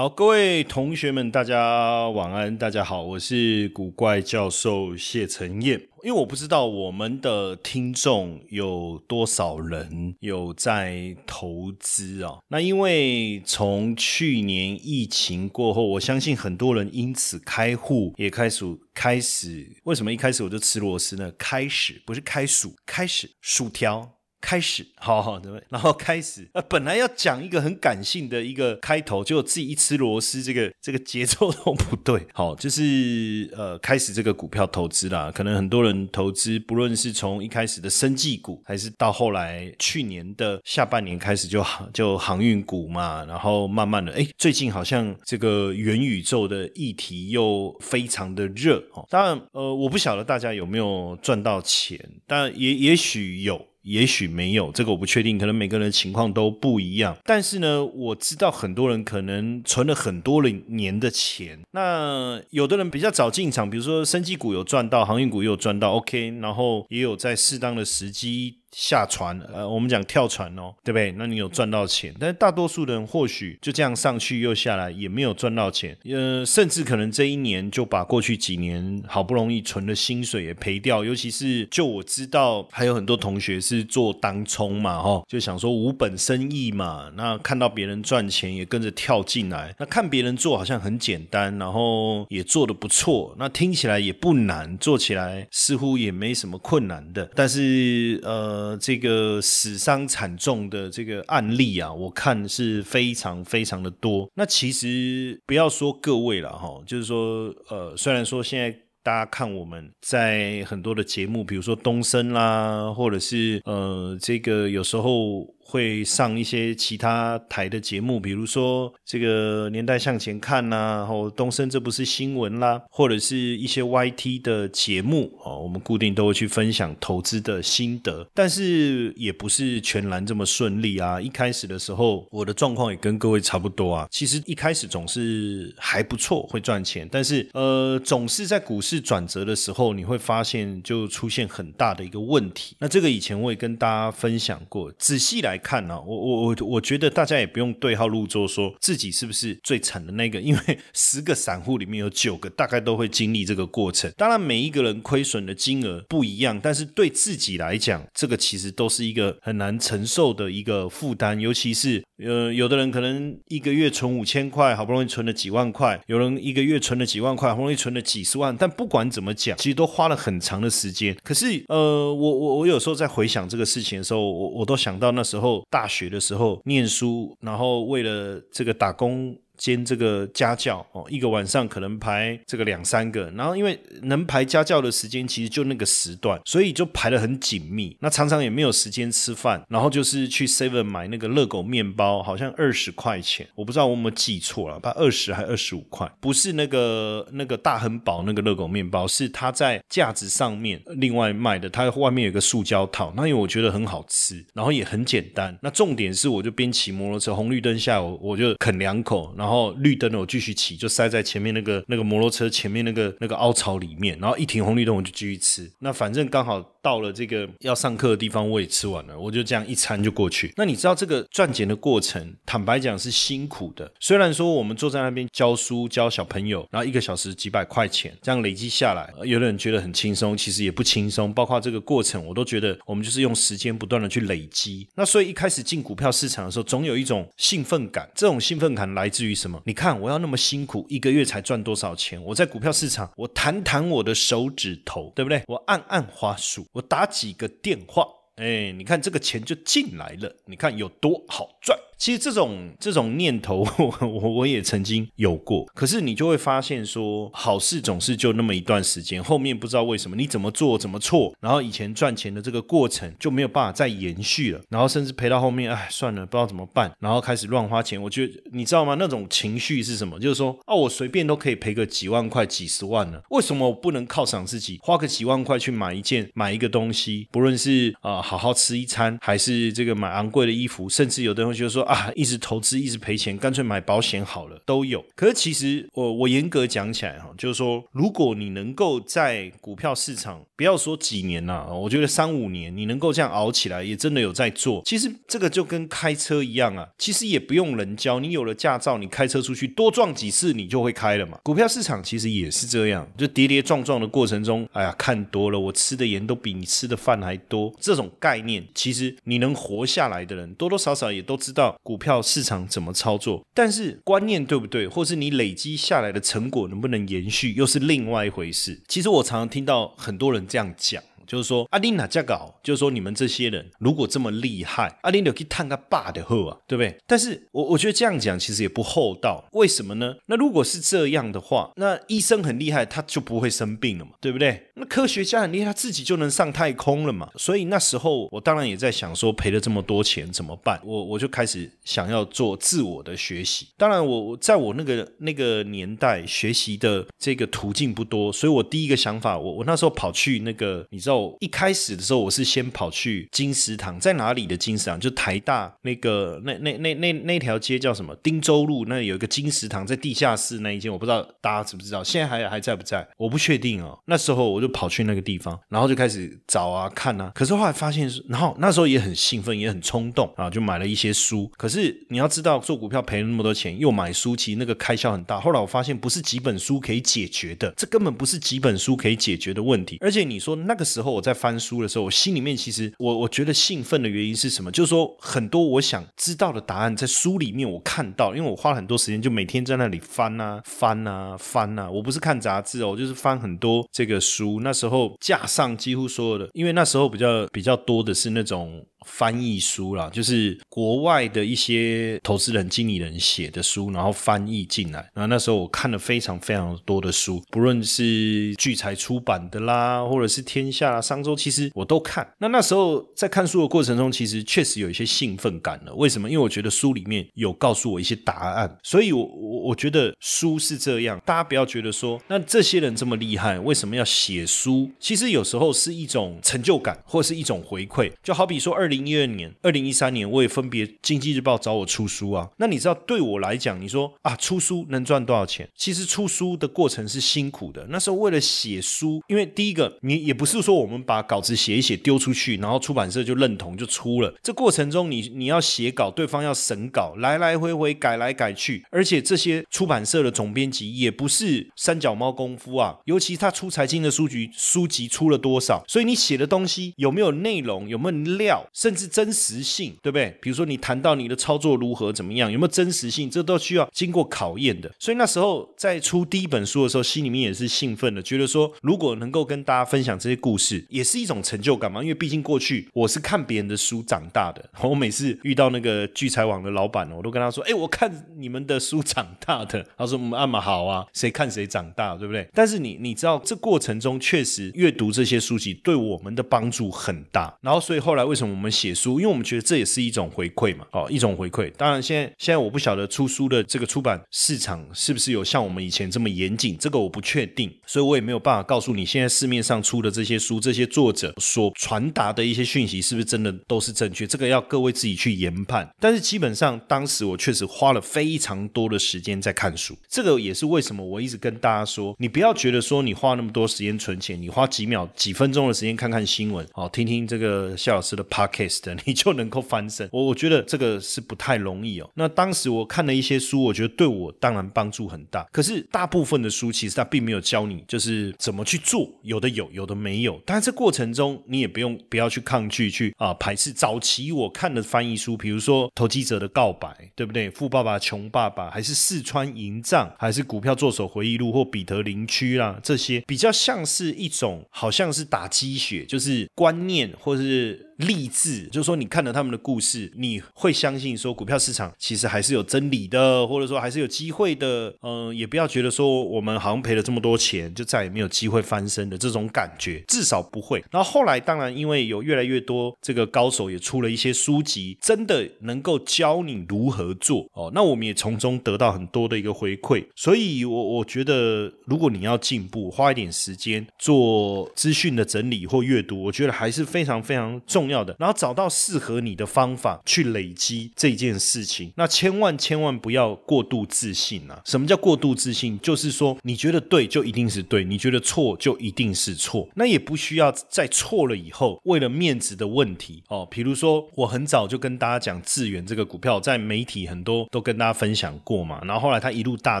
好，各位同学们，大家晚安，大家好，我是古怪教授谢承彦。因为我不知道我们的听众有多少人有在投资啊？那因为从去年疫情过后，我相信很多人因此开户，也开始开始。为什么一开始我就吃螺丝呢？开始不是开薯，开始薯条。开始，好好的，然后开始，呃，本来要讲一个很感性的一个开头，结果自己一吃螺丝，这个这个节奏都不对。好，就是呃，开始这个股票投资啦，可能很多人投资，不论是从一开始的生技股，还是到后来去年的下半年开始就就航运股嘛，然后慢慢的，哎，最近好像这个元宇宙的议题又非常的热哦。当然，呃，我不晓得大家有没有赚到钱，但也也许有。也许没有，这个我不确定，可能每个人情况都不一样。但是呢，我知道很多人可能存了很多年的钱。那有的人比较早进场，比如说生技股有赚到，航运股也有赚到，OK，然后也有在适当的时机。下船，呃，我们讲跳船哦，对不对？那你有赚到钱，但大多数人或许就这样上去又下来，也没有赚到钱，呃，甚至可能这一年就把过去几年好不容易存的薪水也赔掉。尤其是就我知道，还有很多同学是做当冲嘛，哈，就想说无本生意嘛，那看到别人赚钱也跟着跳进来，那看别人做好像很简单，然后也做的不错，那听起来也不难，做起来似乎也没什么困难的，但是呃。呃，这个死伤惨重的这个案例啊，我看是非常非常的多。那其实不要说各位了哈，就是说，呃，虽然说现在大家看我们在很多的节目，比如说东升啦，或者是呃，这个有时候。会上一些其他台的节目，比如说这个年代向前看呐，然后东升这不是新闻啦，或者是一些 YT 的节目哦，我们固定都会去分享投资的心得，但是也不是全然这么顺利啊。一开始的时候，我的状况也跟各位差不多啊。其实一开始总是还不错，会赚钱，但是呃，总是在股市转折的时候，你会发现就出现很大的一个问题。那这个以前我也跟大家分享过，仔细来。看呢，我我我我觉得大家也不用对号入座，说自己是不是最惨的那个，因为 十个散户里面有九个大概都会经历这个过程。当然，每一个人亏损的金额不一样，但是对自己来讲，这个其实都是一个很难承受的一个负担。尤其是呃，有的人可能一个月存五千块，好不容易存了几万块；有人一个月存了几万块，好不容易存了几十万。但不管怎么讲，其实都花了很长的时间。可是呃，我我我有时候在回想这个事情的时候，我我都想到那时候。大学的时候念书，然后为了这个打工。兼这个家教哦，一个晚上可能排这个两三个，然后因为能排家教的时间其实就那个时段，所以就排的很紧密。那常常也没有时间吃饭，然后就是去 Seven 买那个热狗面包，好像二十块钱，我不知道我有没有记错了，把二十还二十五块，不是那个那个大亨堡那个热狗面包，是它在架子上面另外卖的，它外面有个塑胶套。那因为我觉得很好吃，然后也很简单。那重点是我就边骑摩托车，红绿灯下我我就啃两口，然后。然后绿灯了，我继续骑，就塞在前面那个那个摩托车前面那个那个凹槽里面。然后一停红绿灯，我就继续吃。那反正刚好。到了这个要上课的地方，我也吃完了，我就这样一餐就过去。那你知道这个赚钱的过程，坦白讲是辛苦的。虽然说我们坐在那边教书教小朋友，然后一个小时几百块钱，这样累积下来，有的人觉得很轻松，其实也不轻松。包括这个过程，我都觉得我们就是用时间不断的去累积。那所以一开始进股票市场的时候，总有一种兴奋感。这种兴奋感来自于什么？你看我要那么辛苦，一个月才赚多少钱？我在股票市场，我弹弹我的手指头，对不对？我按按花束。我打几个电话，哎，你看这个钱就进来了，你看有多好赚。其实这种这种念头，我我也曾经有过。可是你就会发现说，好事总是就那么一段时间，后面不知道为什么你怎么做怎么错，然后以前赚钱的这个过程就没有办法再延续了，然后甚至赔到后面，哎，算了，不知道怎么办，然后开始乱花钱。我觉得你知道吗？那种情绪是什么？就是说，哦，我随便都可以赔个几万块、几十万了，为什么我不能犒赏自己，花个几万块去买一件、买一个东西？不论是啊，好好吃一餐，还是这个买昂贵的衣服，甚至有的同学说啊，一直投资一直赔钱，干脆买保险好了，都有。可是其实我我严格讲起来哈，就是说，如果你能够在股票市场，不要说几年啊，我觉得三五年，你能够这样熬起来，也真的有在做。其实这个就跟开车一样啊，其实也不用人教，你有了驾照，你开车出去多撞几次，你就会开了嘛。股票市场其实也是这样，就跌跌撞撞的过程中，哎呀，看多了，我吃的盐都比你吃的饭还多，这种概念，其实你能活下来的人，多多少少也都知道股票市场怎么操作。但是观念对不对，或是你累积下来的成果能不能延续，又是另外一回事。其实我常常听到很多人这样讲。就是说，阿丁哪家搞？就是说，你们这些人如果这么厉害，阿丁就可以探个爸的后啊，对不对？但是我我觉得这样讲其实也不厚道。为什么呢？那如果是这样的话，那医生很厉害，他就不会生病了嘛，对不对？那科学家很厉害，他自己就能上太空了嘛。所以那时候我当然也在想说，赔了这么多钱怎么办？我我就开始想要做自我的学习。当然，我我在我那个那个年代学习的这个途径不多，所以我第一个想法，我我那时候跑去那个，你知道。一开始的时候，我是先跑去金石堂，在哪里的金石堂？就台大那个那那那那那条街叫什么？汀州路那有一个金石堂，在地下室那一间，我不知道大家知不知道，现在还还在不在？我不确定哦。那时候我就跑去那个地方，然后就开始找啊看啊。可是后来发现，然后那时候也很兴奋，也很冲动啊，就买了一些书。可是你要知道，做股票赔了那么多钱，又买书，其实那个开销很大。后来我发现，不是几本书可以解决的，这根本不是几本书可以解决的问题。而且你说那个时候。我在翻书的时候，我心里面其实我我觉得兴奋的原因是什么？就是说很多我想知道的答案在书里面我看到，因为我花了很多时间，就每天在那里翻啊翻啊翻啊。我不是看杂志哦，就是翻很多这个书。那时候架上几乎所有的，因为那时候比较比较多的是那种。翻译书啦，就是国外的一些投资人、经理人写的书，然后翻译进来。然后那时候我看了非常非常多的书，不论是聚财出版的啦，或者是天下、商周，其实我都看。那那时候在看书的过程中，其实确实有一些兴奋感了。为什么？因为我觉得书里面有告诉我一些答案。所以，我我我觉得书是这样。大家不要觉得说，那这些人这么厉害，为什么要写书？其实有时候是一种成就感，或是一种回馈。就好比说二。二零一二年、二零一三年，我也分别经济日报找我出书啊。那你知道，对我来讲，你说啊，出书能赚多少钱？其实出书的过程是辛苦的。那时候为了写书，因为第一个，你也不是说我们把稿子写一写丢出去，然后出版社就认同就出了。这过程中，你你要写稿，对方要审稿，来来回回改来改去，而且这些出版社的总编辑也不是三脚猫功夫啊。尤其他出财经的书局书籍出了多少，所以你写的东西有没有内容，有没有料？甚至真实性，对不对？比如说你谈到你的操作如何怎么样，有没有真实性，这都需要经过考验的。所以那时候在出第一本书的时候，心里面也是兴奋的，觉得说如果能够跟大家分享这些故事，也是一种成就感嘛。因为毕竟过去我是看别人的书长大的，我每次遇到那个聚财网的老板，我都跟他说：“哎，我看你们的书长大的。”他说：“我们那么好啊，谁看谁长大，对不对？”但是你你知道，这过程中确实阅读这些书籍对我们的帮助很大。然后所以后来为什么我们写书，因为我们觉得这也是一种回馈嘛，哦，一种回馈。当然，现在现在我不晓得出书的这个出版市场是不是有像我们以前这么严谨，这个我不确定，所以我也没有办法告诉你，现在市面上出的这些书，这些作者所传达的一些讯息是不是真的都是正确，这个要各位自己去研判。但是基本上，当时我确实花了非常多的时间在看书，这个也是为什么我一直跟大家说，你不要觉得说你花那么多时间存钱，你花几秒、几分钟的时间看看新闻，哦，听听这个谢老师的 podcast。你就能够翻身，我我觉得这个是不太容易哦。那当时我看了一些书，我觉得对我当然帮助很大。可是大部分的书其实它并没有教你就是怎么去做，有的有，有的没有。但是这过程中你也不用不要去抗拒去啊排斥。早期我看的翻译书，比如说《投机者的告白》，对不对？《富爸爸穷爸爸》，还是《四川银藏》，还是《股票作手回忆录》或《彼得林区》啦，这些比较像是一种好像是打鸡血，就是观念或是。励志，就是说你看了他们的故事，你会相信说股票市场其实还是有真理的，或者说还是有机会的。嗯，也不要觉得说我们好像赔了这么多钱，就再也没有机会翻身的这种感觉，至少不会。然后后来当然因为有越来越多这个高手也出了一些书籍，真的能够教你如何做哦。那我们也从中得到很多的一个回馈，所以我我觉得如果你要进步，花一点时间做资讯的整理或阅读，我觉得还是非常非常重要的。然后找到适合你的方法去累积这件事情，那千万千万不要过度自信啊！什么叫过度自信？就是说你觉得对就一定是对，你觉得错就一定是错。那也不需要在错了以后，为了面子的问题哦，比如说我很早就跟大家讲智远这个股票，在媒体很多都跟大家分享过嘛。然后后来它一路大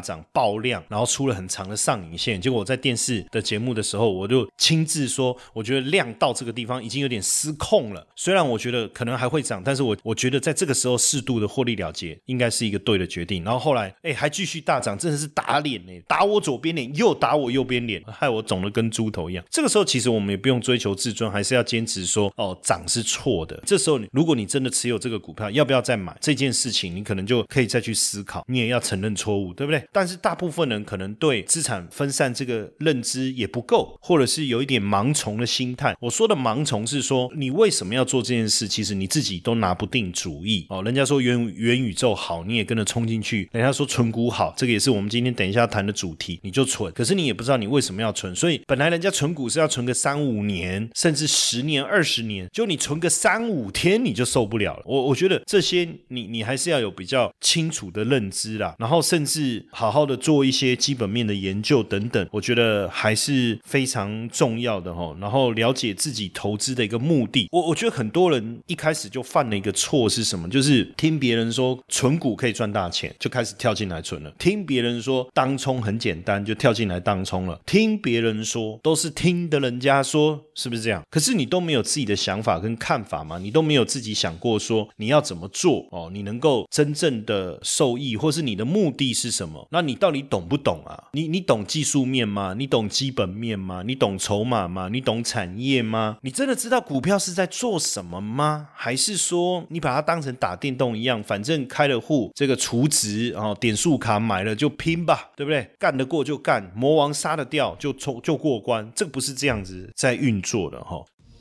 涨爆量，然后出了很长的上影线。结果我在电视的节目的时候，我就亲自说，我觉得量到这个地方已经有点失控了。虽然我觉得可能还会涨，但是我我觉得在这个时候适度的获利了结，应该是一个对的决定。然后后来，哎，还继续大涨，真的是打脸呢，打我左边脸，又打我右边脸，害我肿的跟猪头一样。这个时候其实我们也不用追求自尊，还是要坚持说，哦，涨是错的。这时候，如果你真的持有这个股票，要不要再买这件事情，你可能就可以再去思考，你也要承认错误，对不对？但是大部分人可能对资产分散这个认知也不够，或者是有一点盲从的心态。我说的盲从是说，你为什么要做这件事？其实你自己都拿不定主意哦。人家说元元宇宙好，你也跟着冲进去；人家说存股好，这个也是我们今天等一下谈的主题，你就存。可是你也不知道你为什么要存，所以本来人家存股是要存个三五年，甚至十年、二十年，就你存个三五天你就受不了了。我我觉得这些你你还是要有比较清楚的认知啦，然后甚至好好的做一些基本面的研究等等，我觉得还是非常重要的哈。然后了解自己投资的一个目的，我我觉得很多人一开始就犯了一个错是什么？就是听别人说存股可以赚大钱，就开始跳进来存了；听别人说当冲很简单，就跳进来当冲了；听别人说都是听的人家说，是不是这样？可是你都没有自己的想法跟看法吗？你都没有自己想过说你要怎么做哦？你能够真正的受益，或是你的目的是什么？那你到底懂不懂啊？你你懂技术面吗？你懂基本面吗？你懂筹码吗？你懂产业吗？你真的知道股票是在做什么吗？还是说你把它当成打电动一样，反正开了户，这个储值啊，点数卡买了就拼吧，对不对？干得过就干，魔王杀得掉就冲就过关，这个不是这样子在运作的哈。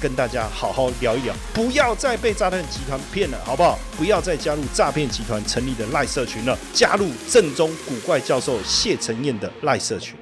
跟大家好好聊一聊，不要再被诈骗集团骗了，好不好？不要再加入诈骗集团成立的赖社群了，加入正宗古怪教授谢承彦的赖社群。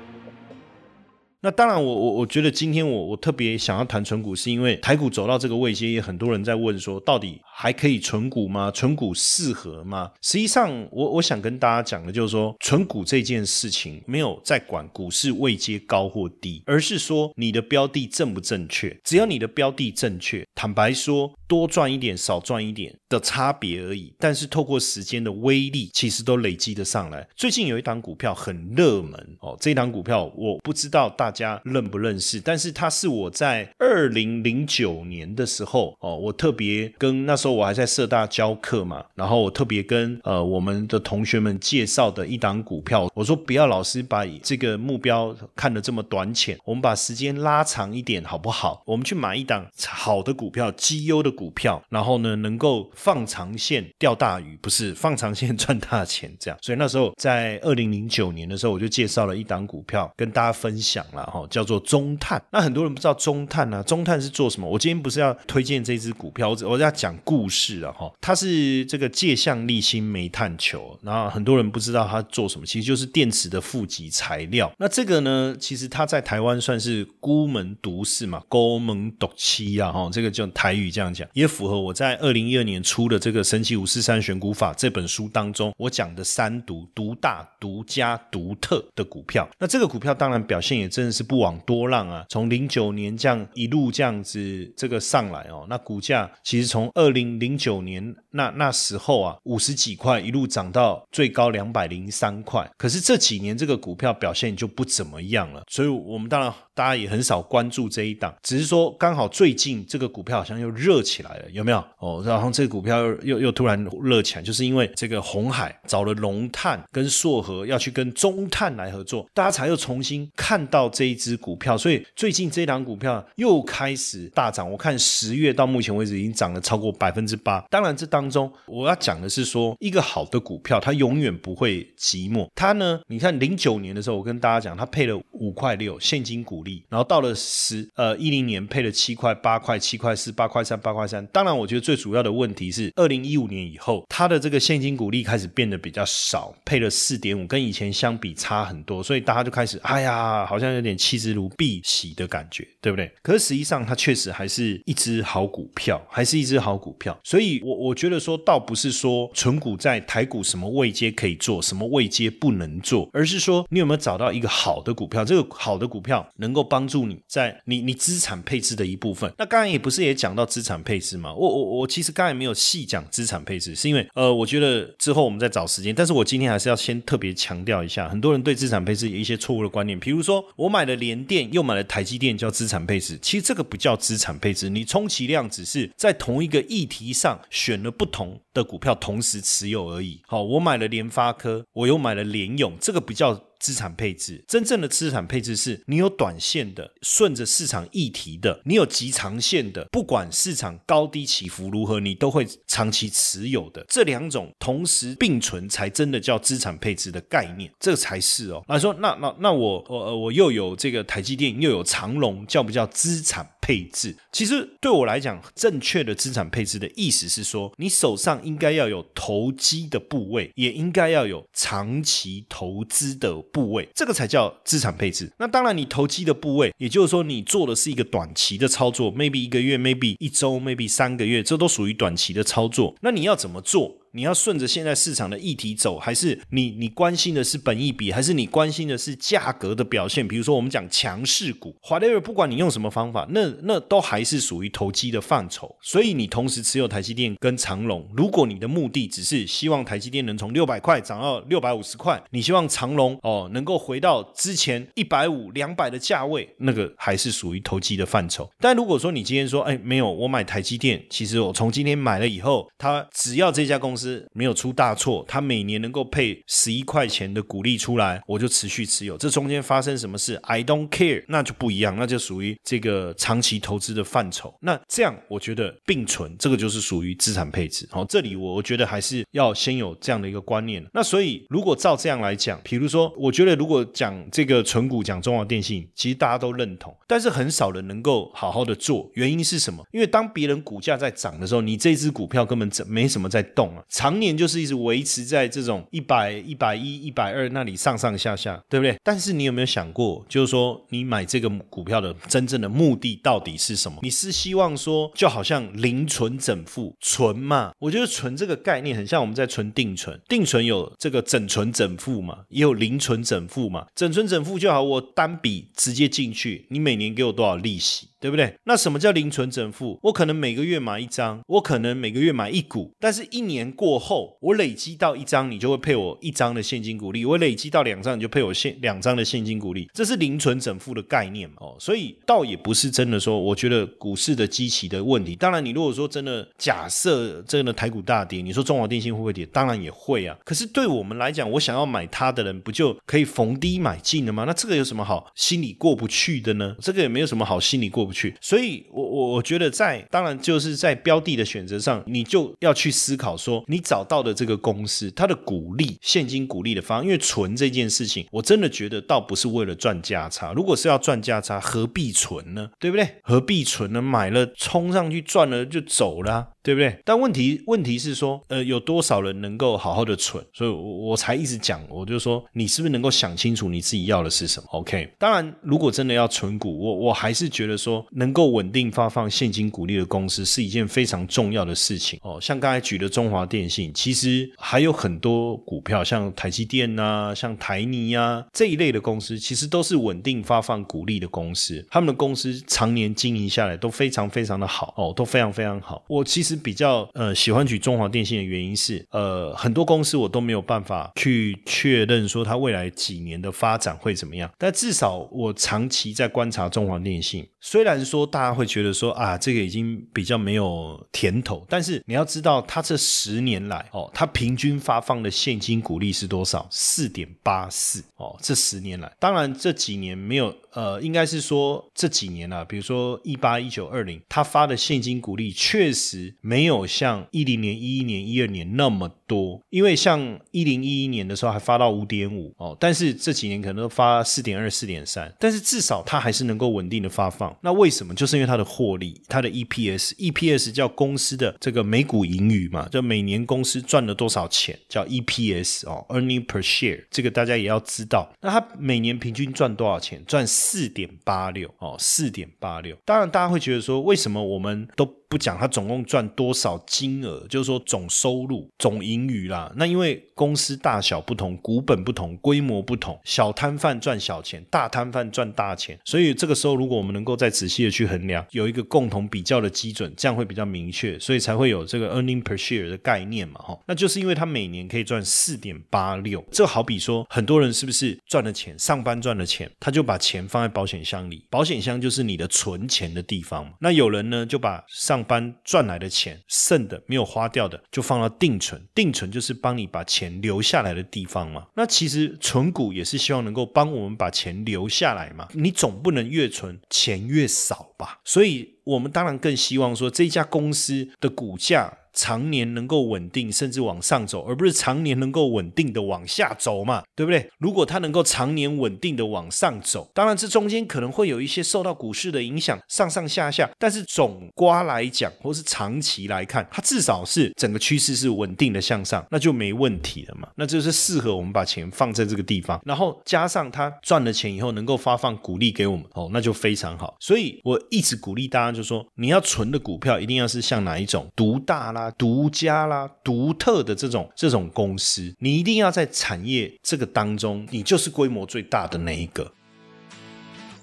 那当然，我我我觉得今天我我特别想要谈纯股，是因为台股走到这个位阶，也很多人在问说，到底还可以存股吗？存股适合吗？实际上，我我想跟大家讲的就是说，存股这件事情没有在管股市位阶高或低，而是说你的标的正不正确。只要你的标的正确，坦白说，多赚一点少赚一点的差别而已。但是透过时间的威力，其实都累积的上来。最近有一档股票很热门哦，这档股票我不知道大。家认不认识？但是它是我在二零零九年的时候哦，我特别跟那时候我还在社大教课嘛，然后我特别跟呃我们的同学们介绍的一档股票，我说不要老师把这个目标看得这么短浅，我们把时间拉长一点好不好？我们去买一档好的股票，绩优的股票，然后呢能够放长线钓大鱼，不是放长线赚大钱这样。所以那时候在二零零九年的时候，我就介绍了一档股票跟大家分享了哈，叫做中碳。那很多人不知道中碳啊，中碳是做什么？我今天不是要推荐这支股票，我我要讲故故事啊哈。它是这个界相沥芯煤炭球，然后很多人不知道它做什么，其实就是电池的负极材料。那这个呢，其实它在台湾算是孤门独市嘛，孤门独妻啊哈，这个就台语这样讲，也符合我在二零一二年出的这个《神奇五四三选股法》这本书当中我讲的三独：独大、独家、独特的股票。那这个股票当然表现也真的是不枉多浪啊，从零九年这样一路这样子这个上来哦，那股价其实从二零零九年那那时候啊五十几块一路涨到最高两百零三块，可是这几年这个股票表现就不怎么样了，所以我们当然。大家也很少关注这一档，只是说刚好最近这个股票好像又热起来了，有没有？哦，然后这个股票又又突然热起来，就是因为这个红海找了龙炭跟硕和要去跟中碳来合作，大家才又重新看到这一只股票，所以最近这一档股票又开始大涨。我看十月到目前为止已经涨了超过百分之八。当然，这当中我要讲的是说，一个好的股票它永远不会寂寞。它呢，你看零九年的时候，我跟大家讲，它配了五块六现金股。然后到了十呃一零年配了七块八块七块四八块三八块三，当然我觉得最主要的问题是二零一五年以后，它的这个现金股利开始变得比较少，配了四点五，跟以前相比差很多，所以大家就开始哎呀，好像有点弃之如敝屣的感觉，对不对？可是实际上它确实还是一只好股票，还是一只好股票，所以我我觉得说倒不是说纯股在台股什么位阶可以做，什么位阶不能做，而是说你有没有找到一个好的股票，这个好的股票能够帮助你在你你资产配置的一部分。那刚才也不是也讲到资产配置吗？我我我其实刚才没有细讲资产配置，是因为呃，我觉得之后我们再找时间。但是我今天还是要先特别强调一下，很多人对资产配置有一些错误的观念。比如说，我买了联电，又买了台积电，叫资产配置。其实这个不叫资产配置，你充其量只是在同一个议题上选了不同的股票同时持有而已。好，我买了联发科，我又买了联永，这个不叫。资产配置，真正的资产配置是你有短线的，顺着市场议题的；你有极长线的，不管市场高低起伏如何，你都会长期持有的。这两种同时并存，才真的叫资产配置的概念，这才是哦。那说那那那我我我又有这个台积电，又有长隆，叫不叫资产？配置其实对我来讲，正确的资产配置的意思是说，你手上应该要有投机的部位，也应该要有长期投资的部位，这个才叫资产配置。那当然，你投机的部位，也就是说你做的是一个短期的操作，maybe 一个月，maybe 一周，maybe 三个月，这都属于短期的操作。那你要怎么做？你要顺着现在市场的议题走，还是你你关心的是本益比，还是你关心的是价格的表现？比如说我们讲强势股，华莱尔，不管你用什么方法，那那都还是属于投机的范畴。所以你同时持有台积电跟长隆，如果你的目的只是希望台积电能从六百块涨到六百五十块，你希望长隆哦能够回到之前一百五两百的价位，那个还是属于投机的范畴。但如果说你今天说，哎，没有，我买台积电，其实我从今天买了以后，它只要这家公司。没有出大错，他每年能够配十一块钱的股利出来，我就持续持有。这中间发生什么事，I don't care，那就不一样，那就属于这个长期投资的范畴。那这样我觉得并存，这个就是属于资产配置。好，这里我我觉得还是要先有这样的一个观念。那所以如果照这样来讲，比如说，我觉得如果讲这个纯股，讲中华电信，其实大家都认同，但是很少人能够好好的做。原因是什么？因为当别人股价在涨的时候，你这支股票根本没什么在动啊。常年就是一直维持在这种一百、一百一、一百二那里上上下下，对不对？但是你有没有想过，就是说你买这个股票的真正的目的到底是什么？你是希望说，就好像零存整付存嘛？我觉得存这个概念很像我们在存定存，定存有这个整存整付嘛，也有零存整付嘛。整存整付就好，我单笔直接进去，你每年给我多少利息？对不对？那什么叫零存整付？我可能每个月买一张，我可能每个月买一股，但是一年过后，我累积到一张，你就会配我一张的现金股利；我累积到两张，你就配我现两张的现金股利。这是零存整付的概念哦。所以倒也不是真的说，我觉得股市的基期的问题。当然，你如果说真的假设真的台股大跌，你说中华电信会不会跌？当然也会啊。可是对我们来讲，我想要买它的人，不就可以逢低买进了吗？那这个有什么好心里过不去的呢？这个也没有什么好心里过不。去。所以，我我我觉得在当然就是在标的的选择上，你就要去思考说，你找到的这个公司，它的股利、现金股利的方，因为存这件事情，我真的觉得倒不是为了赚价差。如果是要赚价差，何必存呢？对不对？何必存呢？买了冲上去赚了就走了。对不对？但问题问题是说，呃，有多少人能够好好的存？所以，我我才一直讲，我就说，你是不是能够想清楚你自己要的是什么？OK。当然，如果真的要存股，我我还是觉得说，能够稳定发放现金股利的公司是一件非常重要的事情哦。像刚才举的中华电信，其实还有很多股票，像台积电呐，像台泥呀这一类的公司，其实都是稳定发放股利的公司。他们的公司常年经营下来都非常非常的好哦，都非常非常好。我其实。比较呃喜欢举中华电信的原因是，呃很多公司我都没有办法去确认说它未来几年的发展会怎么样，但至少我长期在观察中华电信。虽然说大家会觉得说啊这个已经比较没有甜头，但是你要知道它这十年来哦，它平均发放的现金股利是多少？四点八四哦，这十年来，当然这几年没有。呃，应该是说这几年啊，比如说一八、一九、二零，他发的现金股利确实没有像一零年、一一年、一二年那么多，因为像一零一一年的时候还发到五点五哦，但是这几年可能都发四点二、四点三，但是至少它还是能够稳定的发放。那为什么？就是因为它的获利，它的 EPS，EPS 叫公司的这个每股盈余嘛，就每年公司赚了多少钱叫 EPS 哦，Earning per share，这个大家也要知道。那它每年平均赚多少钱？赚。四点八六哦，四点八六。当然，大家会觉得说，为什么我们都？不讲它总共赚多少金额，就是说总收入、总盈余啦。那因为公司大小不同，股本不同，规模不同，小摊贩赚小钱，大摊贩赚大钱。所以这个时候，如果我们能够再仔细的去衡量，有一个共同比较的基准，这样会比较明确，所以才会有这个 earning per share 的概念嘛，哈。那就是因为它每年可以赚四点八六，这好比说很多人是不是赚了钱，上班赚了钱，他就把钱放在保险箱里，保险箱就是你的存钱的地方嘛。那有人呢，就把上般赚来的钱剩的没有花掉的，就放到定存。定存就是帮你把钱留下来的地方嘛。那其实存股也是希望能够帮我们把钱留下来嘛。你总不能越存钱越少吧？所以我们当然更希望说这家公司的股价。常年能够稳定，甚至往上走，而不是常年能够稳定的往下走嘛，对不对？如果它能够常年稳定的往上走，当然这中间可能会有一些受到股市的影响，上上下下，但是总瓜来讲，或是长期来看，它至少是整个趋势是稳定的向上，那就没问题了嘛。那就是适合我们把钱放在这个地方，然后加上它赚了钱以后能够发放股利给我们，哦，那就非常好。所以我一直鼓励大家，就说你要存的股票一定要是像哪一种独大啦。独家啦、独特的这种这种公司，你一定要在产业这个当中，你就是规模最大的那一个。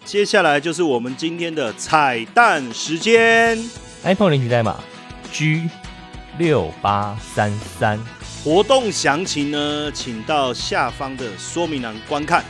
接下来就是我们今天的彩蛋时间，iPhone 领取代码 G 六八三三，活动详情呢，请到下方的说明栏观看。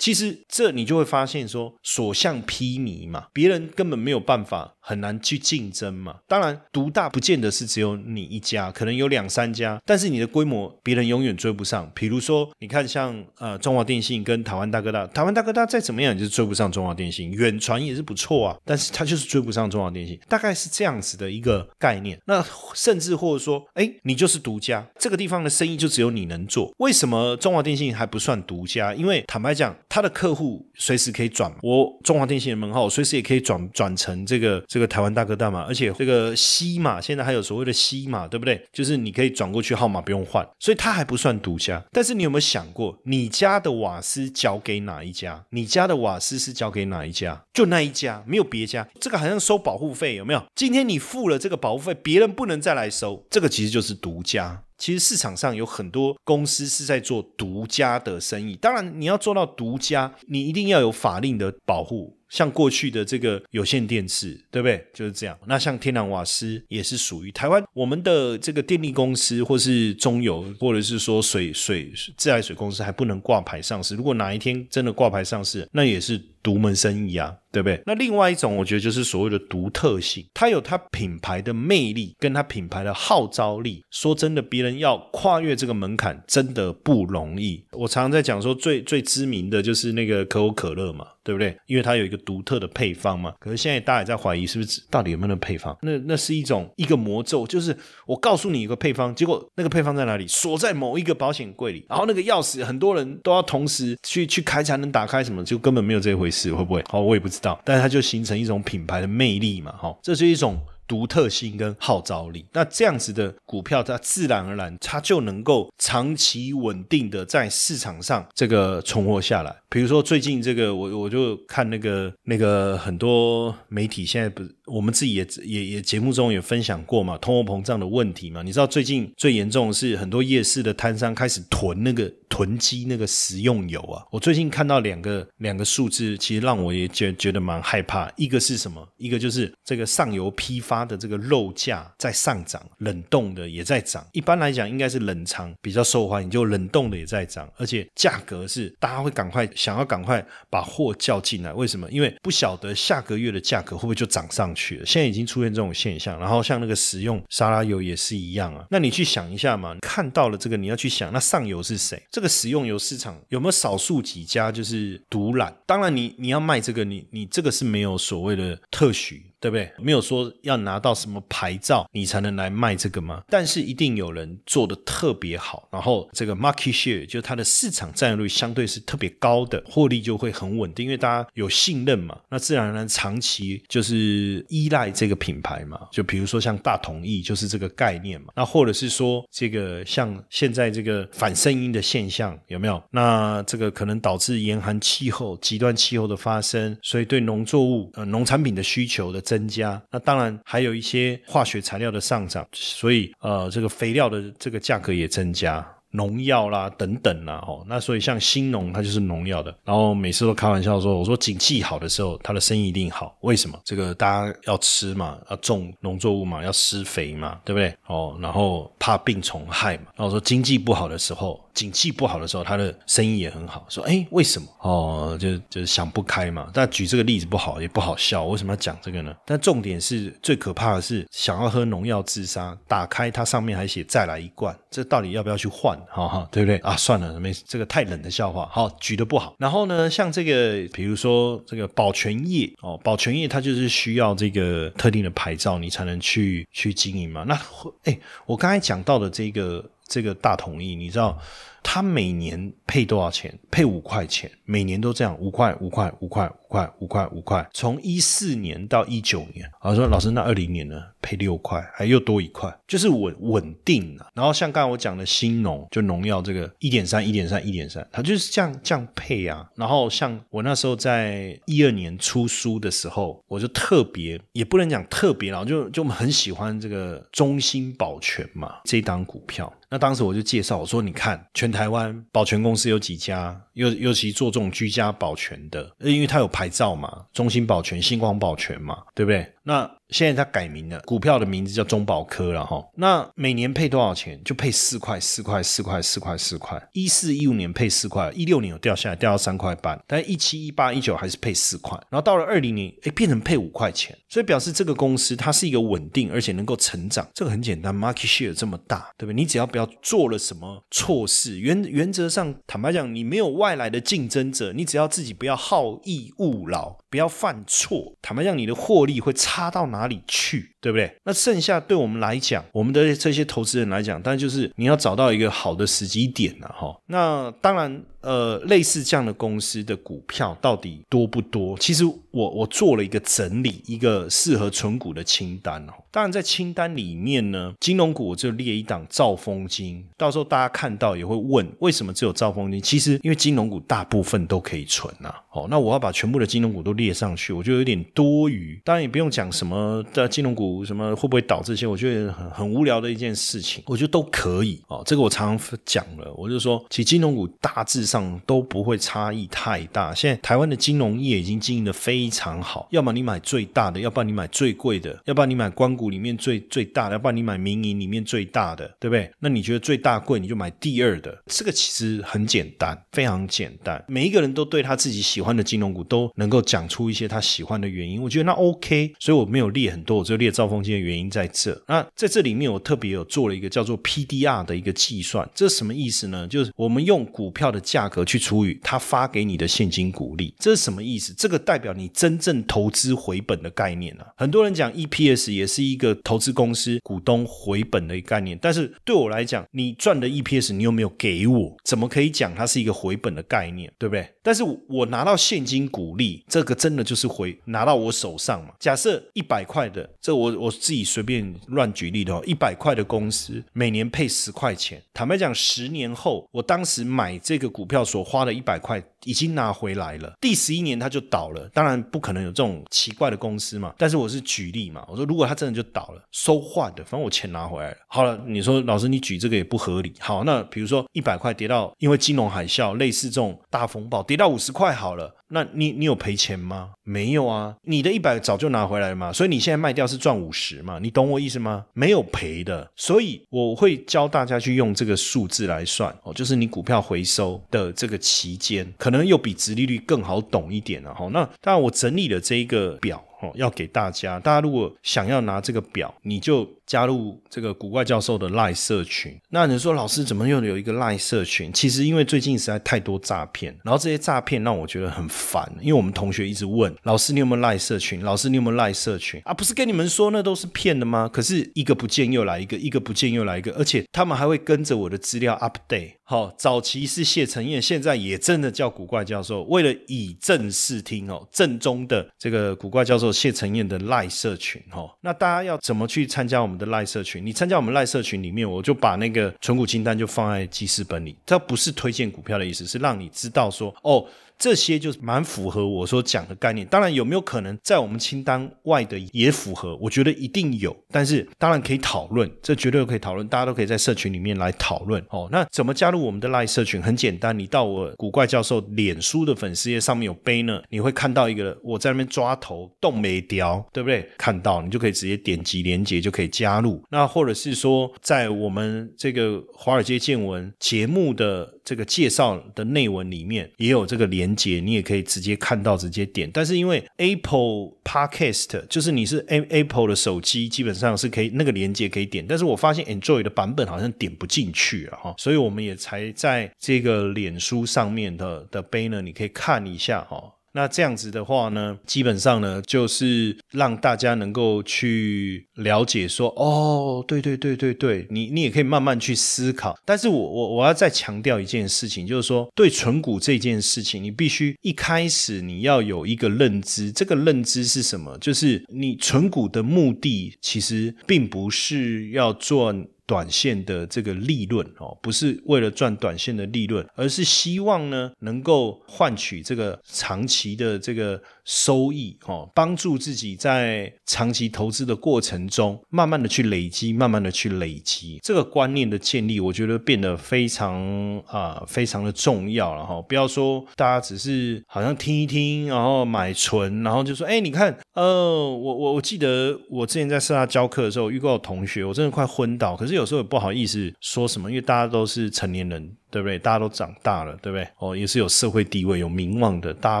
其实这你就会发现说，所向披靡嘛，别人根本没有办法。很难去竞争嘛？当然，独大不见得是只有你一家，可能有两三家，但是你的规模别人永远追不上。比如说，你看像呃中华电信跟台湾大哥大，台湾大哥大再怎么样也是追不上中华电信，远传也是不错啊，但是他就是追不上中华电信，大概是这样子的一个概念。那甚至或者说，哎，你就是独家，这个地方的生意就只有你能做。为什么中华电信还不算独家？因为坦白讲，他的客户随时可以转，我中华电信的门号随时也可以转转成这个这。个台湾大哥大嘛，而且这个西码现在还有所谓的西码，对不对？就是你可以转过去，号码不用换，所以它还不算独家。但是你有没有想过，你家的瓦斯交给哪一家？你家的瓦斯是交给哪一家？就那一家，没有别家。这个好像收保护费，有没有？今天你付了这个保护费，别人不能再来收，这个其实就是独家。其实市场上有很多公司是在做独家的生意。当然，你要做到独家，你一定要有法令的保护。像过去的这个有线电视，对不对？就是这样。那像天然瓦斯也是属于台湾，我们的这个电力公司，或是中油，或者是说水水自来水公司，还不能挂牌上市。如果哪一天真的挂牌上市，那也是独门生意啊。对不对？那另外一种，我觉得就是所谓的独特性，它有它品牌的魅力，跟它品牌的号召力。说真的，别人要跨越这个门槛，真的不容易。我常常在讲说，最最知名的就是那个可口可乐嘛。对不对？因为它有一个独特的配方嘛。可是现在大家也在怀疑，是不是到底有没有那配方？那那是一种一个魔咒，就是我告诉你一个配方，结果那个配方在哪里？锁在某一个保险柜里，然后那个钥匙很多人都要同时去去开才能打开，什么就根本没有这回，是会不会？好，我也不知道。但是它就形成一种品牌的魅力嘛。哈，这是一种。独特性跟号召力，那这样子的股票，它自然而然，它就能够长期稳定的在市场上这个存活下来。比如说最近这个，我我就看那个那个很多媒体现在不，我们自己也也也节目中也分享过嘛，通货膨胀的问题嘛。你知道最近最严重的是很多夜市的摊商开始囤那个囤积那个食用油啊。我最近看到两个两个数字，其实让我也觉觉得蛮害怕。一个是什么？一个就是这个上游批发。的这个肉价在上涨，冷冻的也在涨。一般来讲，应该是冷藏比较受欢迎，就冷冻的也在涨，而且价格是大家会赶快想要赶快把货叫进来。为什么？因为不晓得下个月的价格会不会就涨上去了。现在已经出现这种现象。然后像那个食用沙拉油也是一样啊。那你去想一下嘛，看到了这个，你要去想，那上游是谁？这个食用油市场有没有少数几家就是独揽？当然，你你要卖这个，你你这个是没有所谓的特许。对不对？没有说要拿到什么牌照你才能来卖这个吗？但是一定有人做的特别好，然后这个 market share 就它的市场占有率相对是特别高的，获利就会很稳定，因为大家有信任嘛，那自然而然长期就是依赖这个品牌嘛。就比如说像大统一就是这个概念嘛。那或者是说这个像现在这个反声音的现象有没有？那这个可能导致严寒气候、极端气候的发生，所以对农作物呃农产品的需求的。增加，那当然还有一些化学材料的上涨，所以呃，这个肥料的这个价格也增加。农药啦，等等啦，哦，那所以像新农，它就是农药的。然后每次都开玩笑说，我说景气好的时候，它的生意一定好。为什么？这个大家要吃嘛，要种农作物嘛，要施肥嘛，对不对？哦，然后怕病虫害嘛。然后说经济不好的时候，景气不好的时候，他的生意也很好。说，哎，为什么？哦，就就是想不开嘛。但举这个例子不好，也不好笑。为什么要讲这个呢？但重点是最可怕的是，想要喝农药自杀，打开它上面还写再来一罐，这到底要不要去换？哈哈，对不对啊？算了，没这个太冷的笑话，好举的不好。然后呢，像这个，比如说这个保全业哦，保全业它就是需要这个特定的牌照，你才能去去经营嘛。那哎，我刚才讲到的这个这个大统一，你知道？他每年配多少钱？配五块钱，每年都这样，五块、五块、五块、五块、五块、五块。从一四年到一九年，我说老师，那二零年呢？配六块，还又多一块，就是稳稳定了。然后像刚才我讲的新农，就农药这个一点三、一点三、一点三，它就是这样这样配啊。然后像我那时候在一二年出书的时候，我就特别也不能讲特别了，就就很喜欢这个中兴保全嘛这档股票。那当时我就介绍我说，你看全台湾保全公司有几家，尤尤其做这种居家保全的，因为它有牌照嘛，中兴保全、星光保全嘛，对不对？那现在它改名了，股票的名字叫中保科了哈。那每年配多少钱？就配四块、四块、四块、四块、四块。一四一五年配四块，一六年有掉下来，掉到三块半。但一七一八一九还是配四块，然后到了二零年，哎，变成配五块钱。所以表示这个公司它是一个稳定而且能够成长。这个很简单，market share 这么大，对不对？你只要不要做了什么错事，原原则上坦白讲，你没有外来的竞争者，你只要自己不要好逸恶劳，不要犯错，坦白讲，你的获利会差差到哪里去？对不对？那剩下对我们来讲，我们的这些投资人来讲，当然就是你要找到一个好的时机点了哈。那当然。呃，类似这样的公司的股票到底多不多？其实我我做了一个整理，一个适合存股的清单哦。当然，在清单里面呢，金融股我就列一档兆丰金。到时候大家看到也会问，为什么只有兆丰金？其实因为金融股大部分都可以存呐。哦，那我要把全部的金融股都列上去，我觉得有点多余。当然也不用讲什么的金融股什么会不会倒这些，我觉得很很无聊的一件事情。我觉得都可以哦。这个我常常讲了，我就说，其实金融股大致。上都不会差异太大。现在台湾的金融业已经经营的非常好，要么你买最大的，要不然你买最贵的，要不然你买关谷里面最最大的，要不然你买民营里面最大的，对不对？那你觉得最大贵，你就买第二的。这个其实很简单，非常简单。每一个人都对他自己喜欢的金融股都能够讲出一些他喜欢的原因，我觉得那 OK。所以我没有列很多，我只有列兆丰金的原因在这。那在这里面，我特别有做了一个叫做 PDR 的一个计算，这是什么意思呢？就是我们用股票的价价格去除以他发给你的现金股利，这是什么意思？这个代表你真正投资回本的概念啊。很多人讲 EPS 也是一个投资公司股东回本的一个概念，但是对我来讲，你赚的 EPS 你又没有给我，怎么可以讲它是一个回本的概念？对不对？但是我拿到现金股利，这个真的就是回拿到我手上嘛？假设一百块的，这我我自己随便乱举例的哦，一百块的公司每年配十块钱，坦白讲，十年后我当时买这个股票所花的一百块已经拿回来了，第十一年它就倒了，当然不可能有这种奇怪的公司嘛，但是我是举例嘛，我说如果它真的就倒了，收换的，反正我钱拿回来了。好了，你说老师你举这个也不合理，好，那比如说一百块跌到因为金融海啸类似这种大风暴跌到五十块好了。那你你有赔钱吗？没有啊，你的一百早就拿回来了嘛，所以你现在卖掉是赚五十嘛，你懂我意思吗？没有赔的，所以我会教大家去用这个数字来算哦，就是你股票回收的这个期间，可可能又比直利率更好懂一点了哈。那当然我整理了这一个表。哦，要给大家，大家如果想要拿这个表，你就加入这个古怪教授的赖社群。那你说老师怎么又有一个赖社群？其实因为最近实在太多诈骗，然后这些诈骗让我觉得很烦。因为我们同学一直问老师你有没有赖社群？老师你有没有赖社群？啊，不是跟你们说那都是骗的吗？可是一个不见又来一个，一个不见又来一个，而且他们还会跟着我的资料 update。好，早期是谢承彦，现在也真的叫古怪教授。为了以正视听哦，正宗的这个古怪教授谢承彦的赖社群哦，那大家要怎么去参加我们的赖社群？你参加我们赖社群里面，我就把那个存股清单就放在记事本里。这不是推荐股票的意思，是让你知道说哦。这些就是蛮符合我所讲的概念。当然，有没有可能在我们清单外的也符合？我觉得一定有。但是，当然可以讨论，这绝对可以讨论。大家都可以在社群里面来讨论。哦，那怎么加入我们的 Live 社群？很简单，你到我古怪教授脸书的粉丝页上面有 banner，你会看到一个我在那边抓头动没雕，对不对？看到你就可以直接点击连接就可以加入。那或者是说，在我们这个华尔街见闻节目的这个介绍的内文里面，也有这个连。接你也可以直接看到，直接点。但是因为 Apple Podcast 就是你是 A Apple 的手机，基本上是可以那个连接可以点。但是我发现 Android 的版本好像点不进去了，哈，所以我们也才在这个脸书上面的的 banner 你可以看一下哈。那这样子的话呢，基本上呢，就是让大家能够去了解说，哦，对对对对对，你你也可以慢慢去思考。但是我我我要再强调一件事情，就是说，对存股这件事情，你必须一开始你要有一个认知。这个认知是什么？就是你存股的目的其实并不是要做。短线的这个利润哦，不是为了赚短线的利润，而是希望呢能够换取这个长期的这个。收益哦，帮助自己在长期投资的过程中，慢慢的去累积，慢慢的去累积这个观念的建立，我觉得变得非常啊，非常的重要了哈。不要说大家只是好像听一听，然后买存，然后就说，哎，你看，呃，我我我记得我之前在社大教课的时候，遇过同学，我真的快昏倒，可是有时候也不好意思说什么，因为大家都是成年人。对不对？大家都长大了，对不对？哦，也是有社会地位、有名望的，大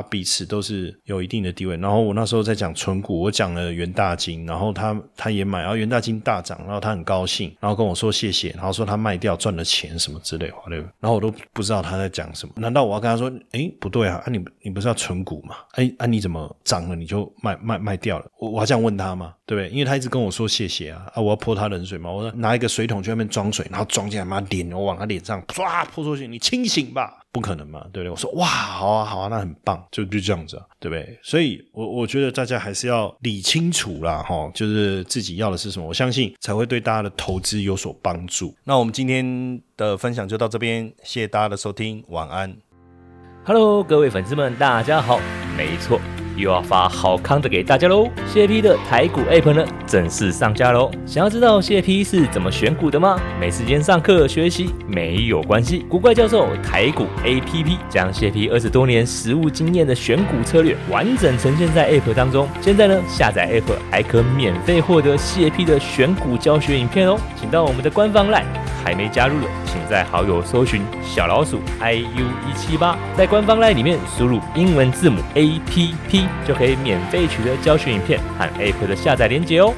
家彼此都是有一定的地位。然后我那时候在讲纯股，我讲了元大金，然后他他也买，然后元大金大涨，然后他很高兴，然后跟我说谢谢，然后说他卖掉赚了钱什么之类，对不然后我都不知道他在讲什么。难道我要跟他说，哎，不对啊，啊你你不是要纯股吗？哎啊你怎么涨了你就卖卖卖掉了？我我要这样问他吗？对不对？因为他一直跟我说谢谢啊啊！我要泼他冷水嘛？我说拿一个水桶去外面装水，然后装进来，妈脸我往他脸上唰泼出去，你清醒吧？不可能嘛？对不对？我说哇，好啊，好啊，那很棒，就就这样子，对不对？所以，我我觉得大家还是要理清楚啦，哈，就是自己要的是什么，我相信才会对大家的投资有所帮助。那我们今天的分享就到这边，谢谢大家的收听，晚安。Hello，各位粉丝们，大家好，没错。又要发好康的给大家喽！谢 P 的台股 App 呢正式上架喽！想要知道谢 P 是怎么选股的吗？没时间上课学习没有关系，古怪教授台股 APP 将谢 P 二十多年实务经验的选股策略完整呈现在 App 当中。现在呢，下载 App 还可免费获得谢 P 的选股教学影片哦！请到我们的官方 LINE，还没加入的，请在好友搜寻小老鼠 iu 一七八，在官方 LINE 里面输入英文字母 APP，就可以免费取得教学影片和 App 的下载链接哦。